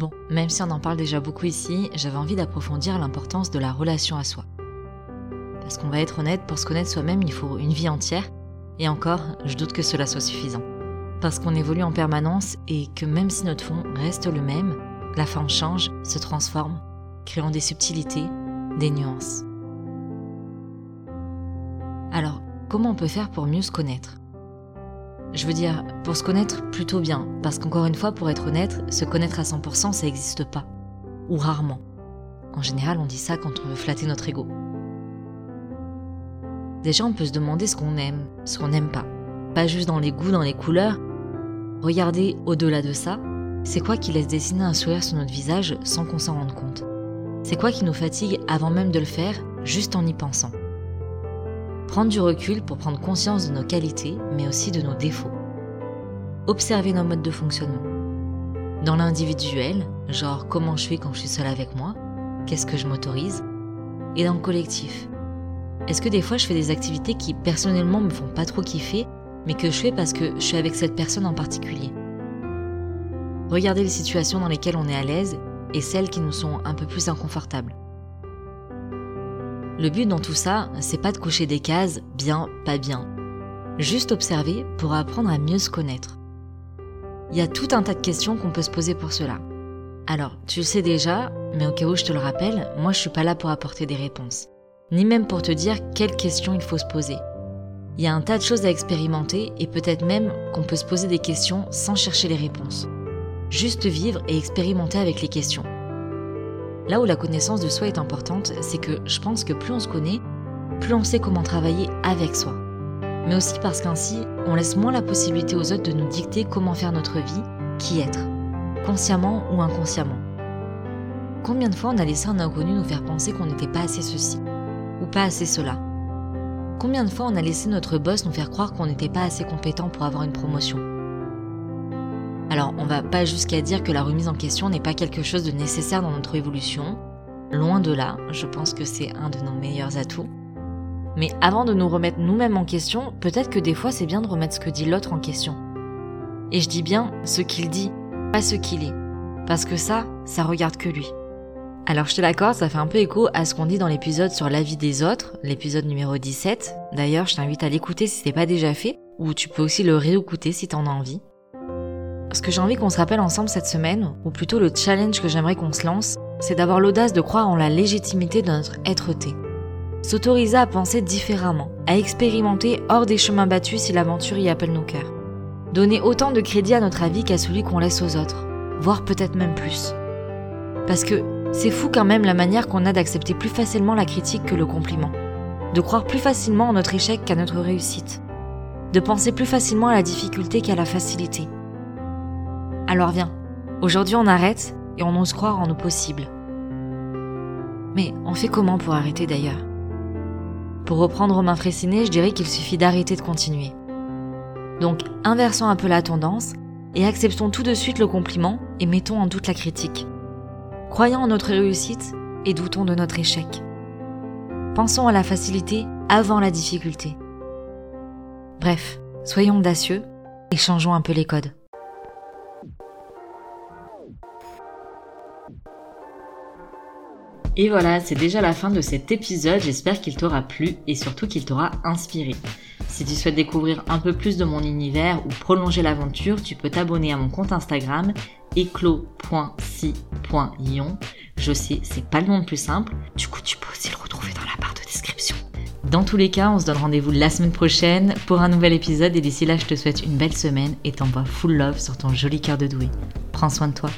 Bon, même si on en parle déjà beaucoup ici, j'avais envie d'approfondir l'importance de la relation à soi. Parce qu'on va être honnête, pour se connaître soi-même, il faut une vie entière, et encore, je doute que cela soit suffisant. Parce qu'on évolue en permanence et que même si notre fond reste le même, la forme change, se transforme, créant des subtilités, des nuances. Alors, comment on peut faire pour mieux se connaître? Je veux dire, pour se connaître plutôt bien, parce qu'encore une fois, pour être honnête, se connaître à 100%, ça n'existe pas. Ou rarement. En général, on dit ça quand on veut flatter notre ego. Déjà, on peut se demander ce qu'on aime, ce qu'on n'aime pas. Pas juste dans les goûts, dans les couleurs. Regardez au-delà de ça, c'est quoi qui laisse dessiner un sourire sur notre visage sans qu'on s'en rende compte? C'est quoi qui nous fatigue avant même de le faire, juste en y pensant? Prendre du recul pour prendre conscience de nos qualités, mais aussi de nos défauts. Observer nos modes de fonctionnement. Dans l'individuel, genre comment je suis quand je suis seule avec moi, qu'est-ce que je m'autorise, et dans le collectif. Est-ce que des fois je fais des activités qui personnellement me font pas trop kiffer, mais que je fais parce que je suis avec cette personne en particulier? Regardez les situations dans lesquelles on est à l'aise et celles qui nous sont un peu plus inconfortables. Le but dans tout ça, c'est pas de cocher des cases bien, pas bien. Juste observer pour apprendre à mieux se connaître. Il y a tout un tas de questions qu'on peut se poser pour cela. Alors, tu le sais déjà, mais au cas où je te le rappelle, moi je suis pas là pour apporter des réponses, ni même pour te dire quelles questions il faut se poser. Il y a un tas de choses à expérimenter et peut-être même qu'on peut se poser des questions sans chercher les réponses. Juste vivre et expérimenter avec les questions. Là où la connaissance de soi est importante, c'est que je pense que plus on se connaît, plus on sait comment travailler avec soi. Mais aussi parce qu'ainsi, on laisse moins la possibilité aux autres de nous dicter comment faire notre vie, qui être, consciemment ou inconsciemment. Combien de fois on a laissé un inconnu nous faire penser qu'on n'était pas assez ceci, ou pas assez cela? Combien de fois on a laissé notre boss nous faire croire qu'on n'était pas assez compétent pour avoir une promotion? Alors, on va pas jusqu'à dire que la remise en question n'est pas quelque chose de nécessaire dans notre évolution. Loin de là, je pense que c'est un de nos meilleurs atouts. Mais avant de nous remettre nous-mêmes en question, peut-être que des fois c'est bien de remettre ce que dit l'autre en question. Et je dis bien ce qu'il dit, pas ce qu'il est. Parce que ça, ça regarde que lui. Alors je te l'accorde, ça fait un peu écho à ce qu'on dit dans l'épisode sur la vie des autres, l'épisode numéro 17. D'ailleurs, je t'invite à l'écouter si c'est pas déjà fait, ou tu peux aussi le réécouter si t'en as envie. Ce que j'ai envie qu'on se rappelle ensemble cette semaine, ou plutôt le challenge que j'aimerais qu'on se lance, c'est d'avoir l'audace de croire en la légitimité de notre être-té. S'autoriser à penser différemment, à expérimenter hors des chemins battus si l'aventure y appelle nos cœurs. Donner autant de crédit à notre avis qu'à celui qu'on laisse aux autres, voire peut-être même plus. Parce que c'est fou quand même la manière qu'on a d'accepter plus facilement la critique que le compliment. De croire plus facilement en notre échec qu'à notre réussite. De penser plus facilement à la difficulté qu'à la facilité alors viens, aujourd'hui on arrête et on ose croire en nos possibles. Mais on fait comment pour arrêter d'ailleurs? Pour reprendre Romain Fressinet, je dirais qu'il suffit d'arrêter de continuer. Donc inversons un peu la tendance et acceptons tout de suite le compliment et mettons en doute la critique. Croyons en notre réussite et doutons de notre échec. Pensons à la facilité avant la difficulté. Bref, soyons audacieux et changeons un peu les codes. Et voilà, c'est déjà la fin de cet épisode. J'espère qu'il t'aura plu et surtout qu'il t'aura inspiré. Si tu souhaites découvrir un peu plus de mon univers ou prolonger l'aventure, tu peux t'abonner à mon compte Instagram éclos.si.ion. Je sais, c'est pas le nom le plus simple. Du coup, tu peux aussi le retrouver dans la barre de description. Dans tous les cas, on se donne rendez-vous la semaine prochaine pour un nouvel épisode et d'ici là, je te souhaite une belle semaine et t'envoie full love sur ton joli cœur de doué. Prends soin de toi.